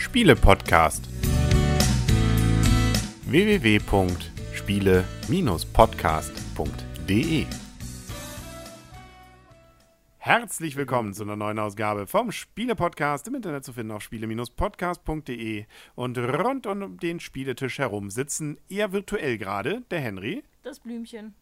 Spiele-Podcast. www.spiele-podcast.de Herzlich willkommen zu einer neuen Ausgabe vom Spiele-Podcast im Internet zu finden auf spiele-podcast.de und rund um den Spieletisch herum sitzen eher virtuell gerade der Henry. Das Blümchen.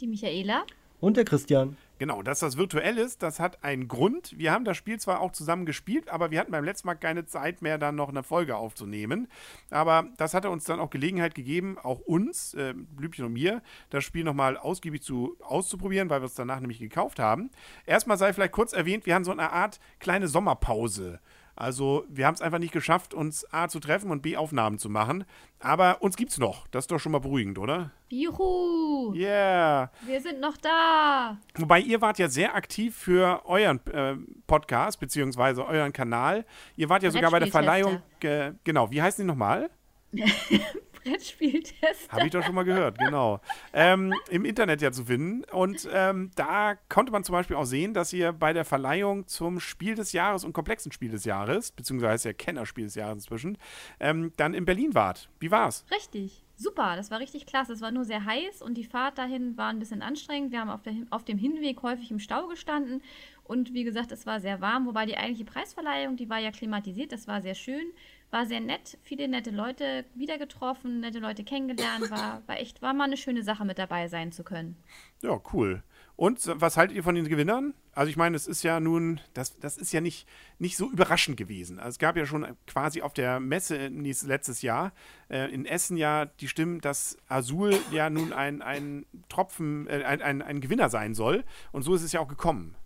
Die Michaela. Und der Christian. Genau, dass das virtuell ist, das hat einen Grund. Wir haben das Spiel zwar auch zusammen gespielt, aber wir hatten beim letzten Mal keine Zeit mehr, dann noch eine Folge aufzunehmen. Aber das hatte uns dann auch Gelegenheit gegeben, auch uns, äh, Blümchen und mir, das Spiel nochmal ausgiebig zu, auszuprobieren, weil wir es danach nämlich gekauft haben. Erstmal sei vielleicht kurz erwähnt, wir haben so eine Art kleine Sommerpause. Also wir haben es einfach nicht geschafft, uns A zu treffen und B Aufnahmen zu machen. Aber uns gibt's noch. Das ist doch schon mal beruhigend, oder? Juhu! Yeah! Wir sind noch da! Wobei ihr wart ja sehr aktiv für euren äh, Podcast, beziehungsweise euren Kanal. Ihr wart ja sogar bei der Verleihung. Äh, genau, wie heißen die nochmal? Brettspieltest. Habe ich doch schon mal gehört, genau. Ähm, Im Internet ja zu finden. Und ähm, da konnte man zum Beispiel auch sehen, dass ihr bei der Verleihung zum Spiel des Jahres und komplexen Spiel des Jahres, beziehungsweise ja Kennerspiel des Jahres inzwischen, ähm, dann in Berlin wart. Wie war's? Richtig. Super, das war richtig klasse. Es war nur sehr heiß und die Fahrt dahin war ein bisschen anstrengend. Wir haben auf, der, auf dem Hinweg häufig im Stau gestanden und wie gesagt, es war sehr warm, wobei die eigentliche Preisverleihung, die war ja klimatisiert, das war sehr schön. War sehr nett, viele nette Leute wieder getroffen, nette Leute kennengelernt, war, war echt, war mal eine schöne Sache mit dabei sein zu können. Ja, cool. Und was haltet ihr von den Gewinnern? Also ich meine, es ist ja nun, das, das ist ja nicht, nicht so überraschend gewesen. Also es gab ja schon quasi auf der Messe letztes Jahr äh, in Essen ja die Stimmen, dass Azul ja nun ein, ein Tropfen, äh, ein, ein, ein Gewinner sein soll. Und so ist es ja auch gekommen.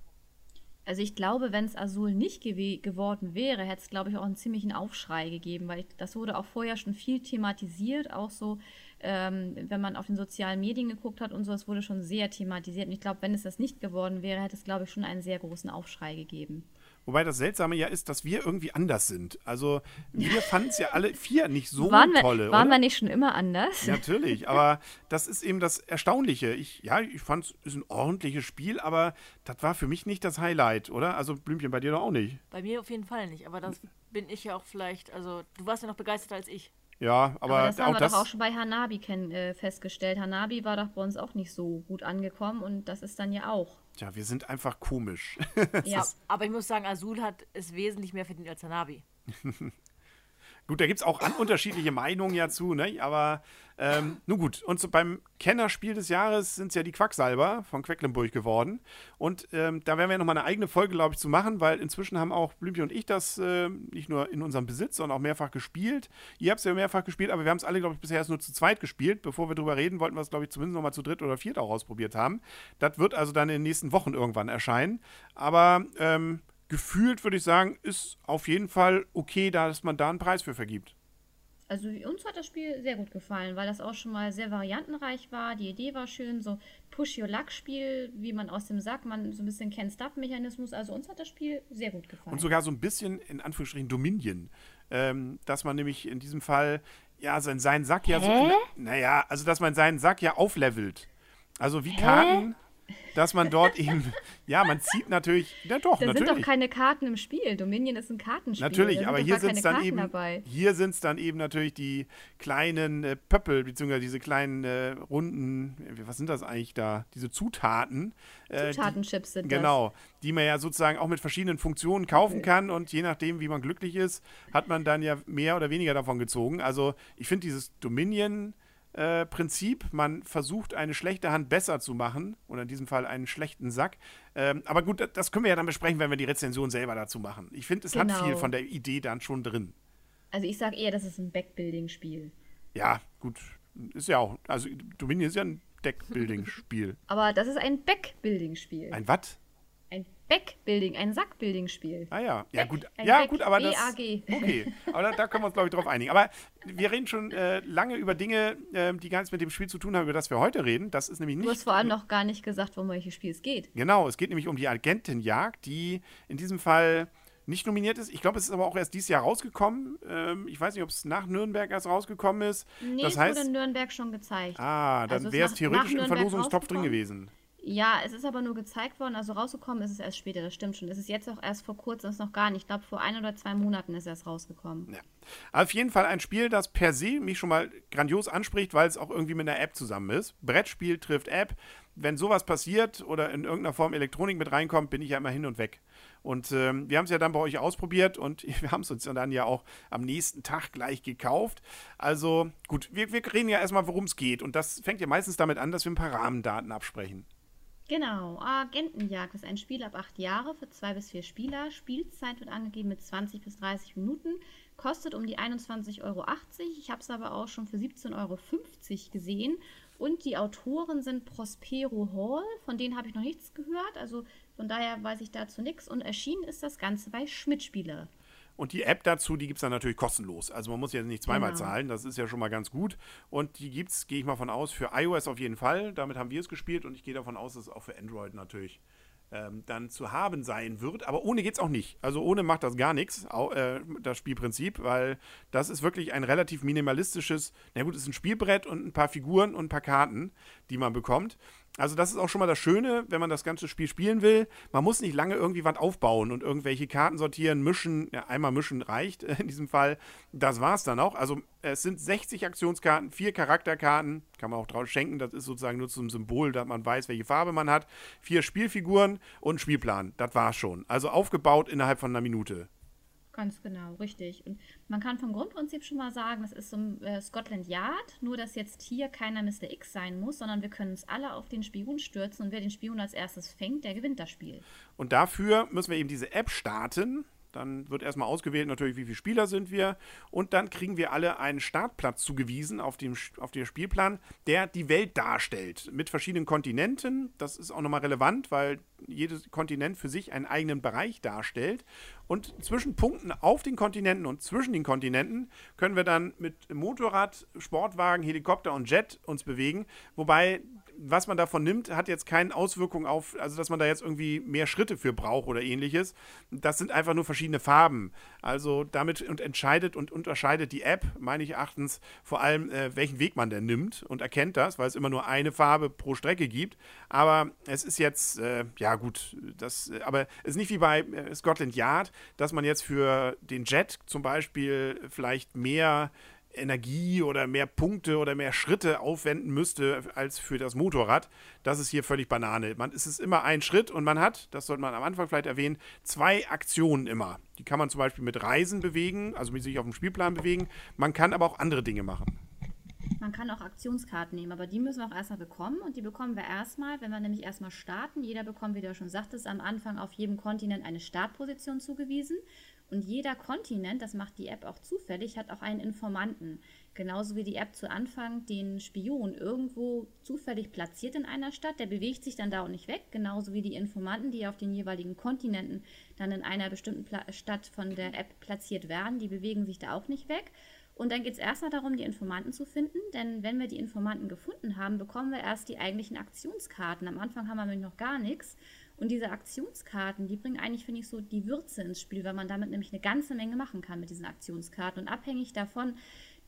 Also ich glaube, wenn es Azul nicht gew geworden wäre, hätte es, glaube ich, auch einen ziemlichen Aufschrei gegeben, weil das wurde auch vorher schon viel thematisiert, auch so, ähm, wenn man auf den sozialen Medien geguckt hat und so, es wurde schon sehr thematisiert. Und ich glaube, wenn es das nicht geworden wäre, hätte es, glaube ich, schon einen sehr großen Aufschrei gegeben. Wobei das Seltsame ja ist, dass wir irgendwie anders sind. Also wir fanden es ja alle vier nicht so waren wir, tolle. Waren oder? wir nicht schon immer anders? Natürlich, aber das ist eben das Erstaunliche. Ich, ja, ich fand es ist ein ordentliches Spiel, aber das war für mich nicht das Highlight, oder? Also Blümchen, bei dir doch auch nicht. Bei mir auf jeden Fall nicht, aber das bin ich ja auch vielleicht, also du warst ja noch begeisterter als ich. Ja, aber, aber das haben auch wir das doch auch schon bei Hanabi äh, festgestellt. Hanabi war doch bei uns auch nicht so gut angekommen und das ist dann ja auch. Tja, wir sind einfach komisch. ja, aber ich muss sagen, Azul hat es wesentlich mehr verdient als Hanabi. Gut, da gibt es auch unterschiedliche Meinungen ja zu, ne? aber ähm, nun gut. Und so beim Kennerspiel des Jahres sind es ja die Quacksalber von Quecklenburg geworden. Und ähm, da werden wir nochmal eine eigene Folge, glaube ich, zu machen, weil inzwischen haben auch Blümchen und ich das äh, nicht nur in unserem Besitz, sondern auch mehrfach gespielt. Ihr habt es ja mehrfach gespielt, aber wir haben es alle, glaube ich, bisher erst nur zu zweit gespielt. Bevor wir drüber reden, wollten wir es, glaube ich, zumindest nochmal zu dritt oder viert auch ausprobiert haben. Das wird also dann in den nächsten Wochen irgendwann erscheinen. Aber ähm, gefühlt würde ich sagen, ist auf jeden Fall okay, dass man da einen Preis für vergibt. Also uns hat das Spiel sehr gut gefallen, weil das auch schon mal sehr variantenreich war. Die Idee war schön, so Push-Your-Luck-Spiel, wie man aus dem Sack, man so ein bisschen kennt Stuff-Mechanismus. Also uns hat das Spiel sehr gut gefallen. Und sogar so ein bisschen, in Anführungsstrichen, Dominion. Ähm, dass man nämlich in diesem Fall, ja, seinen, seinen Sack ja Hä? so. Naja, also dass man seinen Sack ja auflevelt. Also wie Karten dass man dort eben, ja, man zieht natürlich, ja doch, da natürlich. sind doch keine Karten im Spiel. Dominion ist ein Kartenspiel. Natürlich, aber hier sind es dann Karten eben, dabei. hier sind es dann eben natürlich die kleinen äh, Pöppel, beziehungsweise diese kleinen äh, runden, äh, was sind das eigentlich da? Diese Zutaten. Äh, Zutatenchips sind Genau, die man ja sozusagen auch mit verschiedenen Funktionen kaufen kann und je nachdem, wie man glücklich ist, hat man dann ja mehr oder weniger davon gezogen. Also ich finde dieses Dominion äh, Prinzip. Man versucht, eine schlechte Hand besser zu machen, oder in diesem Fall einen schlechten Sack. Ähm, aber gut, das können wir ja dann besprechen, wenn wir die Rezension selber dazu machen. Ich finde, es Genau. hat viel von der Idee dann schon drin. Also ich sage eher, das ist ein Backbuilding-Spiel. Ja, gut, ist ja auch. Also, Dominion ist ja ein Deckbuilding-Spiel. Aber das ist ein Backbuilding-Spiel. Ein was? Backbuilding, ein Sackbuilding-Spiel. Ah ja, ja Back, gut, ja Back, gut, aber das, B-A-G. okay, aber da, da können wir uns glaube ich drauf einigen. Aber wir reden schon äh, lange über Dinge, äh, die gar nichts mit dem Spiel zu tun haben, über das wir heute reden. Das ist nämlich nicht. Du hast vor allem noch gar nicht gesagt, um welches Spiel es geht. Genau, es geht nämlich um die Agentenjagd, die in diesem Fall nicht nominiert ist. Ich glaube, es ist aber auch erst dieses Jahr rausgekommen. Ähm, ich weiß nicht, ob es nach Nürnberg erst rausgekommen ist. Nee, das es heißt, wurde in Nürnberg schon gezeigt. ah, dann Also wäre es theoretisch im Verlosungstopf drin gewesen. Ja, es ist aber nur gezeigt worden, also rausgekommen ist es erst später, das stimmt schon. Es ist jetzt auch erst vor kurzem, ist noch gar nicht. Ich glaube, vor ein oder zwei Monaten ist erst rausgekommen. Ja. Auf jeden Fall ein Spiel, das per se mich schon mal grandios anspricht, weil es auch irgendwie mit einer App zusammen ist. Brettspiel trifft App. Wenn sowas passiert oder in irgendeiner Form Elektronik mit reinkommt, bin ich ja immer hin und weg. Und ähm, wir haben es ja dann bei euch ausprobiert und wir haben es uns dann ja auch am nächsten Tag gleich gekauft. Also gut, wir, wir reden ja erstmal, worum es geht. Und das fängt ja meistens damit an, dass wir ein paar Rahmendaten absprechen. Genau, Agentenjagd ist ein Spiel ab acht Jahre für zwei bis vier Spieler. Spielzeit wird angegeben mit 20 bis 30 Minuten. Kostet um die 21,80 Euro. Ich habe es aber auch schon für 17,50 Euro gesehen. Und die Autoren sind Prospero Hall, von denen habe ich noch nichts gehört. Also von daher weiß ich dazu nichts. Und erschienen ist das Ganze bei Schmidt-Spiele. Und die App dazu, die gibt es dann natürlich kostenlos. Also man muss jetzt nicht zweimal genau. zahlen, das ist ja schon mal ganz gut. Und die gibt es, gehe ich mal von aus, für iOS auf jeden Fall. Damit haben wir es gespielt und ich gehe davon aus, dass es auch für Android natürlich ähm, dann zu haben sein wird. Aber ohne geht es auch nicht. Also ohne macht das gar nichts, äh, das Spielprinzip, weil das ist wirklich ein relativ minimalistisches, na gut, es ist ein Spielbrett und ein paar Figuren und ein paar Karten, die man bekommt. Also das ist auch schon mal das Schöne, wenn man das ganze Spiel spielen will. Man muss nicht lange irgendwie was aufbauen und irgendwelche Karten sortieren, mischen. Ja, einmal mischen reicht in diesem Fall. Das war es dann auch. Also es sind 60 Aktionskarten, vier Charakterkarten, kann man auch drauf schenken. Das ist sozusagen nur zum Symbol, dass man weiß, welche Farbe man hat. Vier Spielfiguren und Spielplan. Das war schon. Also aufgebaut innerhalb von einer Minute. Ganz genau, richtig. Und man kann vom Grundprinzip schon mal sagen, es ist so ein äh, Scotland Yard, nur dass jetzt hier keiner Mr. X sein muss, sondern wir können uns alle auf den Spion stürzen und wer den Spion als erstes fängt, der gewinnt das Spiel. Und dafür müssen wir eben diese App starten. Dann wird erstmal ausgewählt, natürlich, wie viele Spieler sind wir. Und dann kriegen wir alle einen Startplatz zugewiesen auf dem, auf dem Spielplan, der die Welt darstellt. Mit verschiedenen Kontinenten. Das ist auch nochmal relevant, weil jedes Kontinent für sich einen eigenen Bereich darstellt. Und zwischen Punkten auf den Kontinenten und zwischen den Kontinenten können wir dann mit Motorrad, Sportwagen, Helikopter und Jet uns bewegen. Wobei was man davon nimmt, hat jetzt keine Auswirkung auf, also dass man da jetzt irgendwie mehr Schritte für braucht oder ähnliches. Das sind einfach nur verschiedene Farben. Also damit und entscheidet und unterscheidet die App, meines Erachtens, vor allem, äh, welchen Weg man denn nimmt und erkennt das, weil es immer nur eine Farbe pro Strecke gibt. Aber es ist jetzt, äh, ja gut, das, äh, aber es ist nicht wie bei äh, Scotland Yard, dass man jetzt für den Jet zum Beispiel vielleicht mehr Energie oder mehr Punkte oder mehr Schritte aufwenden müsste als für das Motorrad. Das ist hier völlig Banane. Man, es ist immer ein Schritt und man hat, das sollte man am Anfang vielleicht erwähnen, zwei Aktionen immer. Die kann man zum Beispiel mit Reisen bewegen, also mit sich auf dem Spielplan bewegen. Man kann aber auch andere Dinge machen. Man kann auch Aktionskarten nehmen, aber die müssen wir auch erstmal bekommen. Und die bekommen wir erstmal, wenn wir nämlich erstmal starten. Jeder bekommt, wie du schon sagtest, am Anfang auf jedem Kontinent eine Startposition zugewiesen. Und jeder Kontinent, das macht die App auch zufällig, hat auch einen Informanten. Genauso wie die App zu Anfang den Spion irgendwo zufällig platziert in einer Stadt, der bewegt sich dann da auch nicht weg. Genauso wie die Informanten, die auf den jeweiligen Kontinenten dann in einer bestimmten Pla Stadt von der App platziert werden, die bewegen sich da auch nicht weg. Und dann geht es erstmal darum, die Informanten zu finden, denn wenn wir die Informanten gefunden haben, bekommen wir erst die eigentlichen Aktionskarten. Am Anfang haben wir nämlich noch gar nichts. Und diese Aktionskarten, die bringen eigentlich, finde ich, so die Würze ins Spiel, weil man damit nämlich eine ganze Menge machen kann mit diesen Aktionskarten. Und abhängig davon,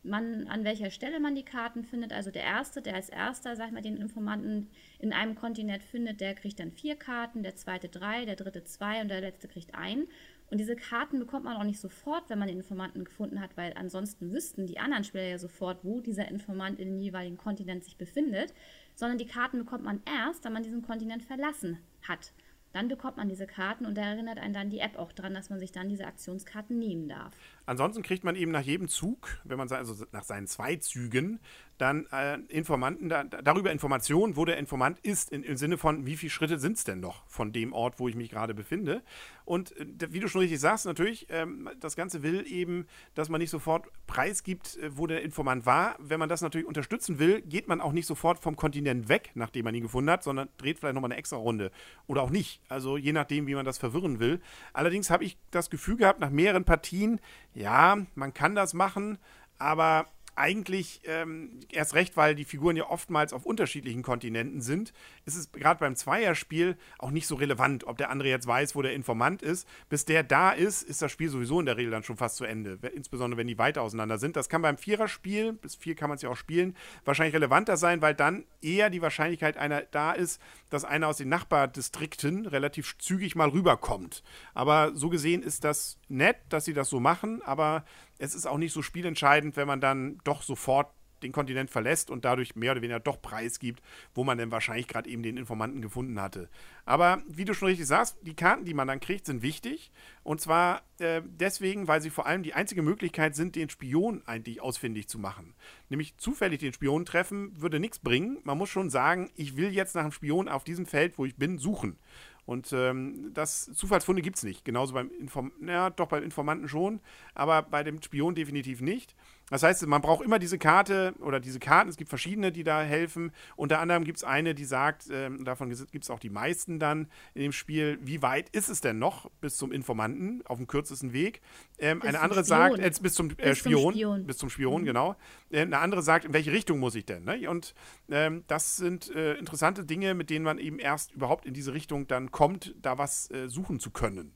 man, an welcher Stelle man die Karten findet, also der Erste, der als Erster, sag ich mal, den Informanten in einem Kontinent findet, der kriegt dann vier Karten, der Zweite drei, der Dritte zwei und der Letzte kriegt ein. Und diese Karten bekommt man auch nicht sofort, wenn man den Informanten gefunden hat, weil ansonsten wüssten die anderen Spieler ja sofort, wo dieser Informant in dem jeweiligen Kontinent sich befindet, sondern die Karten bekommt man erst, wenn man diesen Kontinent verlassen hat. Dann bekommt man diese Karten und da erinnert einen dann die App auch dran, dass man sich dann diese Aktionskarten nehmen darf. Ansonsten kriegt man eben nach jedem Zug, wenn man also nach seinen zwei Zügen, dann äh, Informanten da, darüber Informationen, wo der Informant ist, in, im Sinne von, wie viele Schritte sind es denn noch von dem Ort, wo ich mich gerade befinde. Und äh, wie du schon richtig sagst, natürlich, ähm, das Ganze will eben, dass man nicht sofort preisgibt, äh, wo der Informant war. Wenn man das natürlich unterstützen will, geht man auch nicht sofort vom Kontinent weg, nachdem man ihn gefunden hat, sondern dreht vielleicht nochmal eine extra Runde. Oder auch nicht. Also je nachdem, wie man das verwirren will. Allerdings habe ich das Gefühl gehabt, nach mehreren Partien, ja, man kann das machen, aber eigentlich ähm, erst recht, weil die Figuren ja oftmals auf unterschiedlichen Kontinenten sind, ist es gerade beim Zweierspiel auch nicht so relevant, ob der andere jetzt weiß, wo der Informant ist. Bis der da ist, ist das Spiel sowieso in der Regel dann schon fast zu Ende. Insbesondere wenn die weiter auseinander sind. Das kann beim Viererspiel, bis vier kann man es ja auch spielen, wahrscheinlich relevanter sein, weil dann eher die Wahrscheinlichkeit einer da ist, dass einer aus den Nachbardistrikten relativ zügig mal rüberkommt. Aber so gesehen ist das nett, dass sie das so machen, aber es ist auch nicht so spielentscheidend, wenn man dann doch sofort den Kontinent verlässt und dadurch mehr oder weniger doch preisgibt, wo man denn wahrscheinlich gerade eben den Informanten gefunden hatte. Aber wie du schon richtig sagst, die Karten, die man dann kriegt, sind wichtig. Und zwar äh, deswegen, weil sie vor allem die einzige Möglichkeit sind, den Spion eigentlich ausfindig zu machen. Nämlich zufällig den Spion treffen würde nichts bringen. Man muss schon sagen, ich will jetzt nach einem Spion auf diesem Feld, wo ich bin, suchen. Und ähm, das Zufallsfunde gibt es nicht. Genauso beim Informanten, ja, doch beim Informanten schon, aber bei dem Spion definitiv nicht. Das heißt, man braucht immer diese Karte oder diese Karten. Es gibt verschiedene, die da helfen. Unter anderem gibt es eine, die sagt, äh, davon gibt es auch die meisten dann in dem Spiel, wie weit ist es denn noch bis zum Informanten auf dem kürzesten Weg? Ähm, eine andere Spion. sagt, äh, bis zum, äh, bis Spion, zum Spion, bis zum Spion, mhm. genau. Eine andere sagt, in welche Richtung muss ich denn? Ne? Und ähm, das sind äh, interessante Dinge, mit denen man eben erst überhaupt in diese Richtung dann kommt, da was äh, suchen zu können.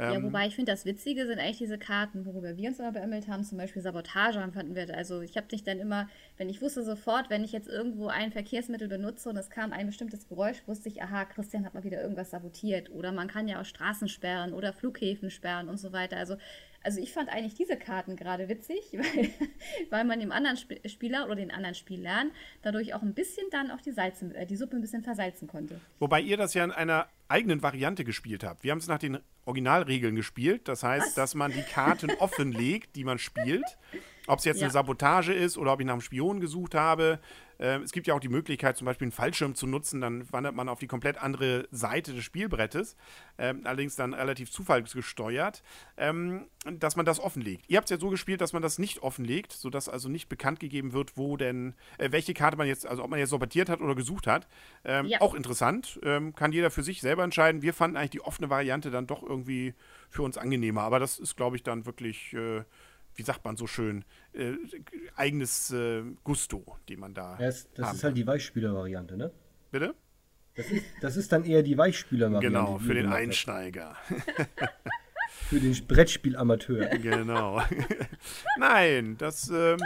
Ja, ähm, wobei ich finde, das Witzige sind eigentlich diese Karten, worüber wir uns immer beämmelt haben, zum Beispiel Sabotage fanden wir. Also ich habe dich dann immer, wenn ich wusste sofort, wenn ich jetzt irgendwo ein Verkehrsmittel benutze und es kam ein bestimmtes Geräusch, wusste ich, aha, Christian hat mal wieder irgendwas sabotiert. Oder man kann ja auch Straßen sperren oder Flughäfen sperren und so weiter. Also also ich fand eigentlich diese Karten gerade witzig, weil, weil man dem anderen Sp Spieler oder den anderen Spielern dadurch auch ein bisschen dann auch die, Salzen, äh, die Suppe ein bisschen versalzen konnte. Wobei ihr das ja in einer eigenen Variante gespielt habt. Wir haben es nach den Originalregeln gespielt. Das heißt, Was? dass man die Karten offenlegt, die man spielt. Ob es jetzt ja. eine Sabotage ist oder ob ich nach einem Spion gesucht habe. Äh, es gibt ja auch die Möglichkeit, zum Beispiel einen Fallschirm zu nutzen, dann wandert man auf die komplett andere Seite des Spielbrettes, äh, allerdings dann relativ zufallsgesteuert, ähm, dass man das offenlegt. Ihr habt es ja so gespielt, dass man das nicht offenlegt, sodass also nicht bekannt gegeben wird, wo denn, äh, welche Karte man jetzt, also ob man jetzt sortiert hat oder gesucht hat. Ähm, ja. Auch interessant, ähm, kann jeder für sich selber entscheiden. Wir fanden eigentlich die offene Variante dann doch irgendwie für uns angenehmer, aber das ist, glaube ich, dann wirklich äh, wie sagt man so schön, äh, eigenes äh, Gusto, den man da. Das, das ist halt die Weichspüler-Variante, ne? Bitte? Das ist, das ist dann eher die Weichspüler-Variante. Genau, für den Einsteiger. Für den Brettspielamateur. Genau. Nein, das, ähm,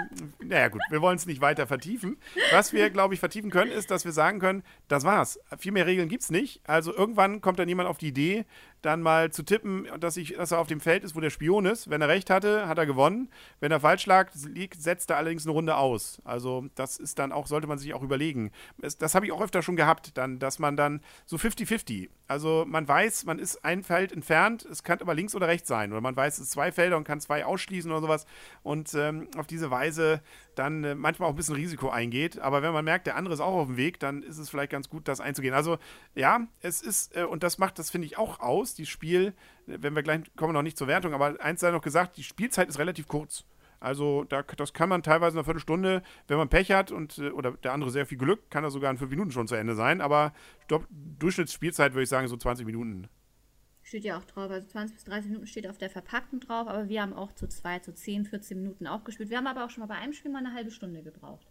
naja gut, wir wollen es nicht weiter vertiefen. Was wir, glaube ich, vertiefen können, ist, dass wir sagen können, das war's. Viel mehr Regeln gibt es nicht. Also irgendwann kommt dann jemand auf die Idee, dann mal zu tippen, dass, ich, dass er auf dem Feld ist, wo der Spion ist. Wenn er recht hatte, hat er gewonnen. Wenn er falsch lag, setzt er allerdings eine Runde aus. Also das ist dann auch, sollte man sich auch überlegen. Das, das habe ich auch öfter schon gehabt, dann, dass man dann so 50-50. Also man weiß, man ist ein Feld entfernt, es kann aber links oder rechts sein. Oder man weiß, es ist zwei Felder und kann zwei ausschließen oder sowas. Und ähm, auf diese Weise dann äh, manchmal auch ein bisschen Risiko eingeht. Aber wenn man merkt, der andere ist auch auf dem Weg, dann ist es vielleicht ganz gut, das einzugehen. Also ja, es ist, äh, und das macht das, finde ich, auch aus, die Spiel, wenn wir gleich kommen noch nicht zur Wertung, aber eins sei noch gesagt, die Spielzeit ist relativ kurz. Also da, das kann man teilweise in einer Viertelstunde, wenn man Pech hat und äh, oder der andere sehr viel Glück, kann das sogar in fünf Minuten schon zu Ende sein. Aber Durchschnittsspielzeit würde ich sagen so 20 Minuten. Steht ja auch drauf, also 20 bis 30 Minuten steht auf der Verpackung drauf, aber wir haben auch zu zwei, zu 10, 14 Minuten auch gespielt. Wir haben aber auch schon mal bei einem Spiel mal eine halbe Stunde gebraucht.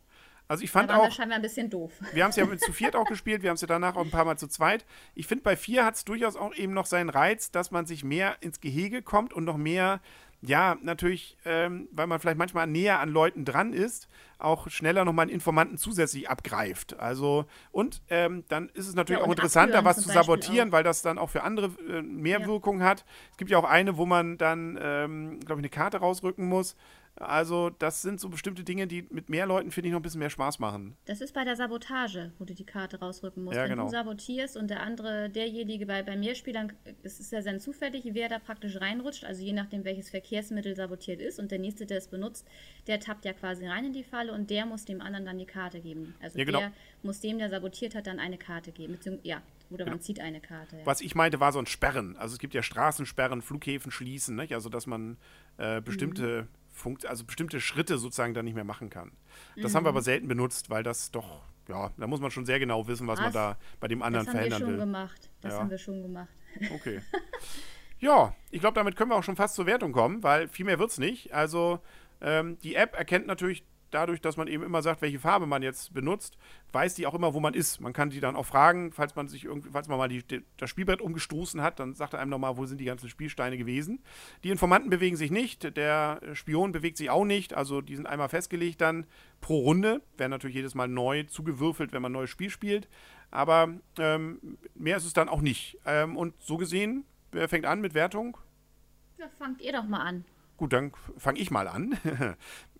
Also ich fand da auch. Das scheinbar ein bisschen doof. Wir haben es ja zu viert auch gespielt, wir haben es ja danach auch ein paar Mal zu zweit. Ich finde, bei vier hat es durchaus auch eben noch seinen Reiz, dass man sich mehr ins Gehege kommt und noch mehr, ja, natürlich, ähm, weil man vielleicht manchmal näher an Leuten dran ist, auch schneller nochmal einen Informanten zusätzlich abgreift. Also, und ähm, dann ist es natürlich ja, auch interessanter, was zu sabotieren, weil das dann auch für andere äh, mehr ja. Wirkung hat. Es gibt ja auch eine, wo man dann, ähm, glaube ich, eine Karte rausrücken muss. Also, das sind so bestimmte Dinge, die mit mehr Leuten, finde ich, noch ein bisschen mehr Spaß machen. Das ist bei der Sabotage, wo du die Karte rausrücken musst. Ja, Wenn genau. du sabotierst und der andere, derjenige bei, bei mir spielt, dann ist es ja sehr zufällig, wer da praktisch reinrutscht. Also je nachdem, welches Verkehrsmittel sabotiert ist. Und der nächste, der es benutzt, der tappt ja quasi rein in die Falle und der muss dem anderen dann die Karte geben. Also ja, genau. der muss dem, der sabotiert hat, dann eine Karte geben. ja, oder man zieht eine Karte. Ja. Was ich meinte, war so ein Sperren. Also es gibt ja Straßensperren, Flughäfen schließen, nicht? also dass man äh, bestimmte mhm Funkt also bestimmte Schritte sozusagen dann nicht mehr machen kann. Das mhm. haben wir aber selten benutzt, weil das doch, ja, da muss man schon sehr genau wissen, was, was? man da bei dem anderen verhindern will. Das haben wir schon gemacht. Das ja. haben wir schon gemacht. Okay. ja, ich glaube, damit können wir auch schon fast zur Wertung kommen, weil viel mehr wird es nicht. Also ähm, die App erkennt natürlich dadurch, dass man eben immer sagt, welche Farbe man jetzt benutzt, weiß die auch immer, wo man ist. Man kann die dann auch fragen, falls man sich irgendwie, falls man mal die, die, das Spielbrett umgestoßen hat, dann sagt er einem nochmal, wo sind die ganzen Spielsteine gewesen. Die Informanten bewegen sich nicht, der Spion bewegt sich auch nicht, also die sind einmal festgelegt dann pro Runde, werden natürlich jedes Mal neu zugewürfelt, wenn man ein neues Spiel spielt. Aber ähm, mehr ist es dann auch nicht. Ähm, und so gesehen, wer fängt an mit Wertung? Ja, fangt ihr doch mal an. Gut, dann fange ich mal an.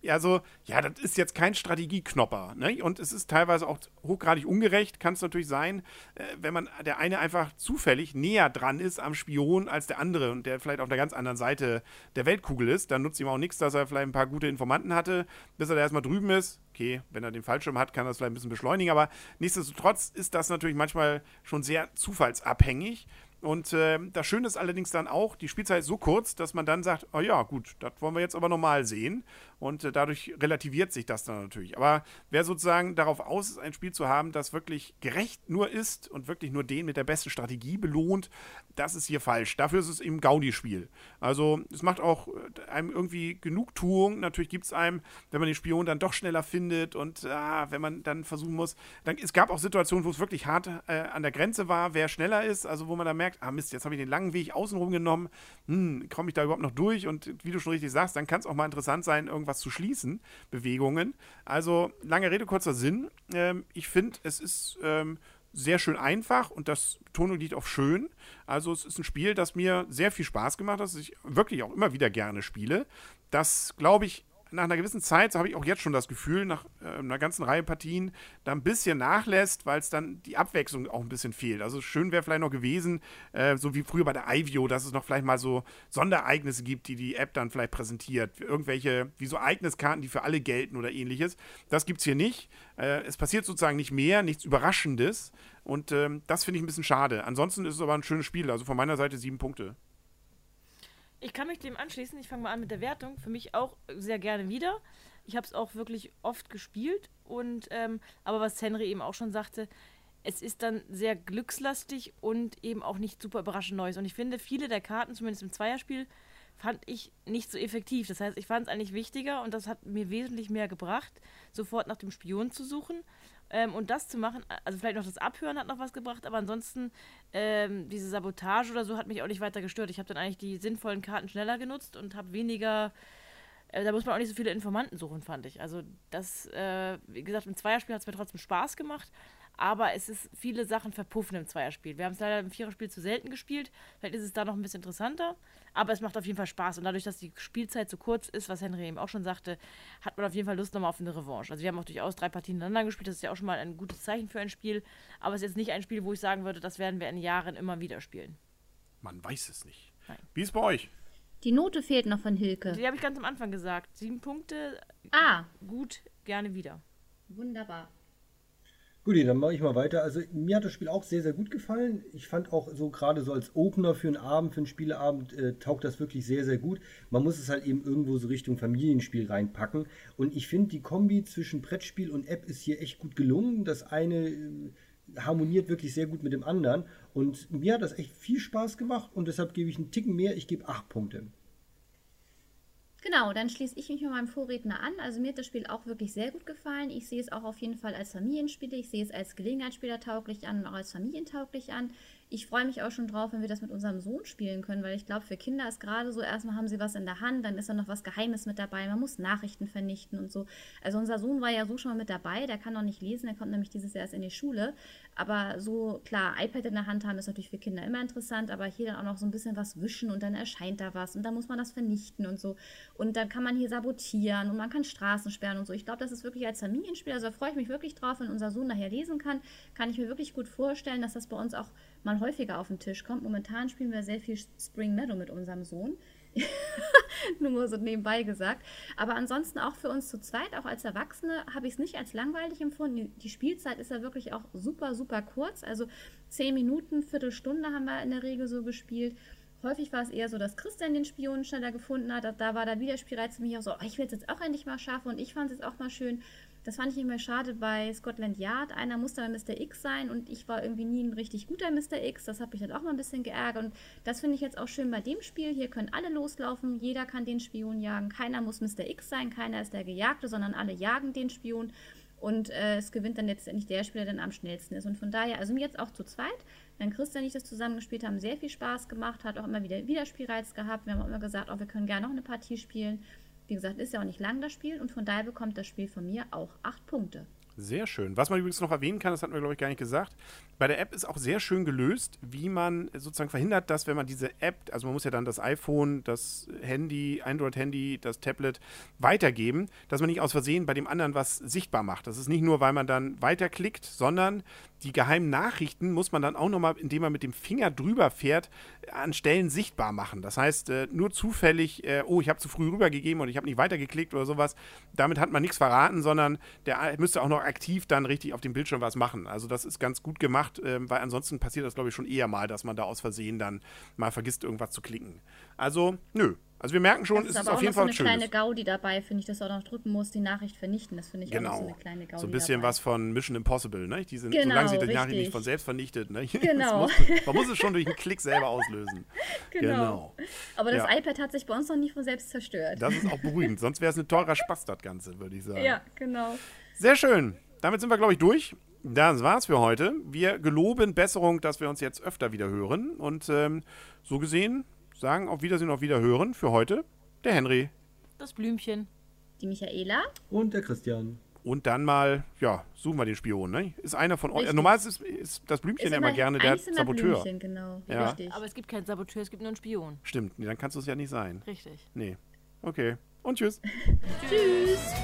also, ja, das ist jetzt kein Strategieknopper. Ne? Und es ist teilweise auch hochgradig ungerecht, kann es natürlich sein, äh, wenn man der eine einfach zufällig näher dran ist am Spion als der andere und der vielleicht auf der ganz anderen Seite der Weltkugel ist. Dann nutzt ihm auch nichts, dass er vielleicht ein paar gute Informanten hatte, bis er da erstmal drüben ist. Okay, wenn er den Fallschirm hat, kann er das vielleicht ein bisschen beschleunigen, aber nichtsdestotrotz ist das natürlich manchmal schon sehr zufallsabhängig. Und äh, das Schöne ist allerdings dann auch, die Spielzeit ist so kurz, dass man dann sagt, oh ja, gut, das wollen wir jetzt aber normal sehen. Und äh, dadurch relativiert sich das dann natürlich. Aber wer sozusagen darauf aus ist, ein Spiel zu haben, das wirklich gerecht nur ist und wirklich nur den mit der besten Strategie belohnt, das ist hier falsch. Dafür ist es eben Gaudi-Spiel. Also es macht auch äh, einem irgendwie Genugtuung. Natürlich gibt es einem, wenn man den Spion dann doch schneller findet und ah, wenn man dann versuchen muss. Dann, es gab auch Situationen, wo es wirklich hart äh, an der Grenze war, wer schneller ist. Also wo man dann merkt, ah Mist, jetzt habe ich den langen Weg außenrum genommen, hm, komme ich da überhaupt noch durch? Und wie du schon richtig sagst, dann kann es auch mal interessant sein, irgendwas zu schließen, Bewegungen. Also lange Rede, kurzer Sinn. Ähm, ich finde, es ist ähm, sehr schön einfach und das Betonung liegt auf schön. Also es ist ein Spiel, das mir sehr viel Spaß gemacht hat, das ich wirklich auch immer wieder gerne spiele. Das, glaube ich, nach einer gewissen Zeit, so habe ich auch jetzt schon das Gefühl, nach äh, einer ganzen Reihe Partien, da ein bisschen nachlässt, weil es dann die Abwechslung auch ein bisschen fehlt. Also schön wäre vielleicht noch gewesen, äh, so wie früher bei der IVO, dass es noch vielleicht mal so Sonderereignisse gibt, die die App dann vielleicht präsentiert. Irgendwelche, wie so Ereigniskarten, die für alle gelten oder ähnliches. Das gibt es hier nicht. Äh, es passiert sozusagen nicht mehr, nichts Überraschendes. Und ähm, das finde ich ein bisschen schade. Ansonsten ist es aber ein schönes Spiel. Also von meiner Seite sieben Punkte. Ich kann mich dem anschließen. Ich fange mal an mit der Wertung. Für mich auch sehr gerne wieder. Ich habe es auch wirklich oft gespielt. Und ähm, aber was Henry eben auch schon sagte, es ist dann sehr glückslastig und eben auch nicht super überraschend Neues. Und ich finde, viele der Karten, zumindest im Zweierspiel, fand ich nicht so effektiv. Das heißt, ich fand es eigentlich wichtiger und das hat mir wesentlich mehr gebracht, sofort nach dem Spion zu suchen. Ähm, und das zu machen, also vielleicht noch das Abhören hat noch was gebracht, aber ansonsten ähm, diese Sabotage oder so hat mich auch nicht weiter gestört. Ich habe dann eigentlich die sinnvollen Karten schneller genutzt und habe weniger. Äh, da muss man auch nicht so viele Informanten suchen, fand ich. Also, das, äh, wie gesagt, im Zweierspiel hat es mir trotzdem Spaß gemacht, aber es ist viele Sachen verpuffen im Zweierspiel. Wir haben es leider im Viererspiel zu selten gespielt. Vielleicht ist es da noch ein bisschen interessanter. Aber es macht auf jeden Fall Spaß. Und dadurch, dass die Spielzeit so kurz ist, was Henry eben auch schon sagte, hat man auf jeden Fall Lust nochmal auf eine Revanche. Also wir haben auch durchaus drei Partien ineinander gespielt. Das ist ja auch schon mal ein gutes Zeichen für ein Spiel. Aber es ist jetzt nicht ein Spiel, wo ich sagen würde, das werden wir in Jahren immer wieder spielen. Man weiß es nicht. Nein. Wie ist bei euch? Die Note fehlt noch von Hilke. Die habe ich ganz am Anfang gesagt. Sieben Punkte. Ah. Gut, gerne wieder. Wunderbar. Gut, dann mache ich mal weiter. Also mir hat das Spiel auch sehr, sehr gut gefallen. Ich fand auch so gerade so als Opener für einen Abend, für einen Spieleabend, äh, taugt das wirklich sehr, sehr gut. Man muss es halt eben irgendwo so Richtung Familienspiel reinpacken. Und ich finde, die Kombi zwischen Brettspiel und App ist hier echt gut gelungen. Das eine äh, harmoniert wirklich sehr gut mit dem anderen. Und mir hat das echt viel Spaß gemacht und deshalb gebe ich einen Ticken mehr. Ich gebe acht Punkte. Genau, dann schließe ich mich mit meinem Vorredner an. Also mir hat das Spiel auch wirklich sehr gut gefallen. Ich sehe es auch auf jeden Fall als Familienspiel. Ich sehe es als Gelegenheitsspieler tauglich an und auch als familientauglich an ich freue mich auch schon drauf, wenn wir das mit unserem Sohn spielen können, weil ich glaube, für Kinder ist gerade so, erstmal haben sie was in der Hand, dann ist da noch was Geheimes mit dabei, man muss Nachrichten vernichten und so. Also unser Sohn war ja so schon mal mit dabei, der kann noch nicht lesen, der kommt nämlich dieses Jahr erst in die Schule. Aber so, klar, iPad in der Hand haben ist natürlich für Kinder immer interessant, aber hier dann auch noch so ein bisschen was wischen und dann erscheint da was und dann muss man das vernichten und so. Und dann kann man hier sabotieren und man kann Straßen sperren und so. Ich glaube, das ist wirklich als Familienspiel, also da freue ich mich wirklich drauf, wenn unser Sohn nachher lesen kann, kann ich mir wirklich gut vorstellen, dass das bei uns auch mal häufiger auf den Tisch kommt. Momentan spielen wir sehr viel Spring Meadow mit unserem Sohn. Nur so nebenbei gesagt. Aber ansonsten auch für uns zu zweit, auch als Erwachsene, habe ich es nicht als langweilig empfunden. Die Spielzeit ist ja wirklich auch super, super kurz. Also zehn Minuten, Viertelstunde haben wir in der Regel so gespielt. häufig war es eher so, dass Christian den Spion schneller gefunden hat. Da, war der Wiederspielreiz für mich auch so, oh, ich will es jetzt auch endlich mal schaffen und ich fand es jetzt auch mal schön. Das fand ich immer schade bei Scotland Yard. Einer musste dann Mr. X sein und ich war irgendwie nie ein richtig guter Mr. X. Das hat mich dann auch mal ein bisschen geärgert. Und das finde ich jetzt auch schön bei dem Spiel. Hier können alle loslaufen, jeder kann den Spion jagen. Keiner muss Mr. X sein, keiner ist der Gejagte, sondern alle jagen den Spion. Und äh, es gewinnt dann letztendlich der Spieler, der dann am schnellsten ist. Und von daher, also mir jetzt auch zu zweit, wenn Christian und ich das zusammengespielt haben, sehr viel Spaß gemacht, hat auch immer wieder Wiederspielreiz gehabt. Wir haben auch immer gesagt, oh, wir können gerne noch eine Partie spielen. Wie gesagt, ist ja auch nicht lang das Spiel und von daher bekommt das Spiel von mir auch acht Punkte. Sehr schön. Was man übrigens noch erwähnen kann, das hatten wir, glaube ich, gar nicht gesagt. Bei der App ist auch sehr schön gelöst, wie man sozusagen verhindert, dass, wenn man diese App, also man muss ja dann das iPhone, das Handy, Android-Handy, das Tablet weitergeben, dass man nicht aus Versehen bei dem anderen was sichtbar macht. Das ist nicht nur, weil man dann weiterklickt, sondern die geheimen Nachrichten muss man dann auch nochmal, indem man mit dem Finger drüber fährt, an Stellen sichtbar machen. Das heißt, äh, nur zufällig, äh, oh, ich habe zu früh rübergegeben und ich habe nicht weitergeklickt oder sowas, damit hat man nichts verraten, sondern der müsste auch noch aktiv dann richtig auf dem Bildschirm was machen. Also das ist ganz gut gemacht, äh, weil ansonsten passiert das, glaube ich, schon eher mal, dass man da aus Versehen dann mal vergisst, irgendwas zu klicken. Also, nö, also wir merken schon, es ist, auf jeden Fall schön. so eine kleine Gaudi dabei, finde ich, dass du auch noch drücken musst, die Nachricht vernichten. Das finde ich genau. auch so eine kleine Gaudi So ein bisschen dabei. was von Mission Impossible, ne? Die sind, genau, solange sie die richtig. Nachricht nicht von selbst vernichtet, ne? Genau. Muss, man muss es schon durch einen Klick selber auslösen. Genau. genau. Aber das Ja. iPad hat sich bei uns noch nie von selbst zerstört. Das ist auch beruhigend, sonst wäre es ein teurer Spaß, das Ganze, würde ich sagen. ja, genau. Sehr schön. Damit sind wir, glaube ich, durch. Das war's für heute. Wir geloben Besserung, dass wir uns jetzt öfter wieder hören. Und ähm, so gesehen sagen auf Wiedersehen, auf Wiederhören für heute der Henry. Das Blümchen. Die Michaela. Und der Christian. Und dann mal, ja, suchen wir den Spion, ne? Ist einer von euch. Normalerweise ist, ist das Blümchen ja immer gerne der Saboteur. Blümchen, genau. Ja. Richtig. Aber es gibt keinen Saboteur, es gibt nur einen Spion. Stimmt, nee, dann kannst du es ja nicht sein. Richtig. Nee. Okay. Und tschüss. Tschüss.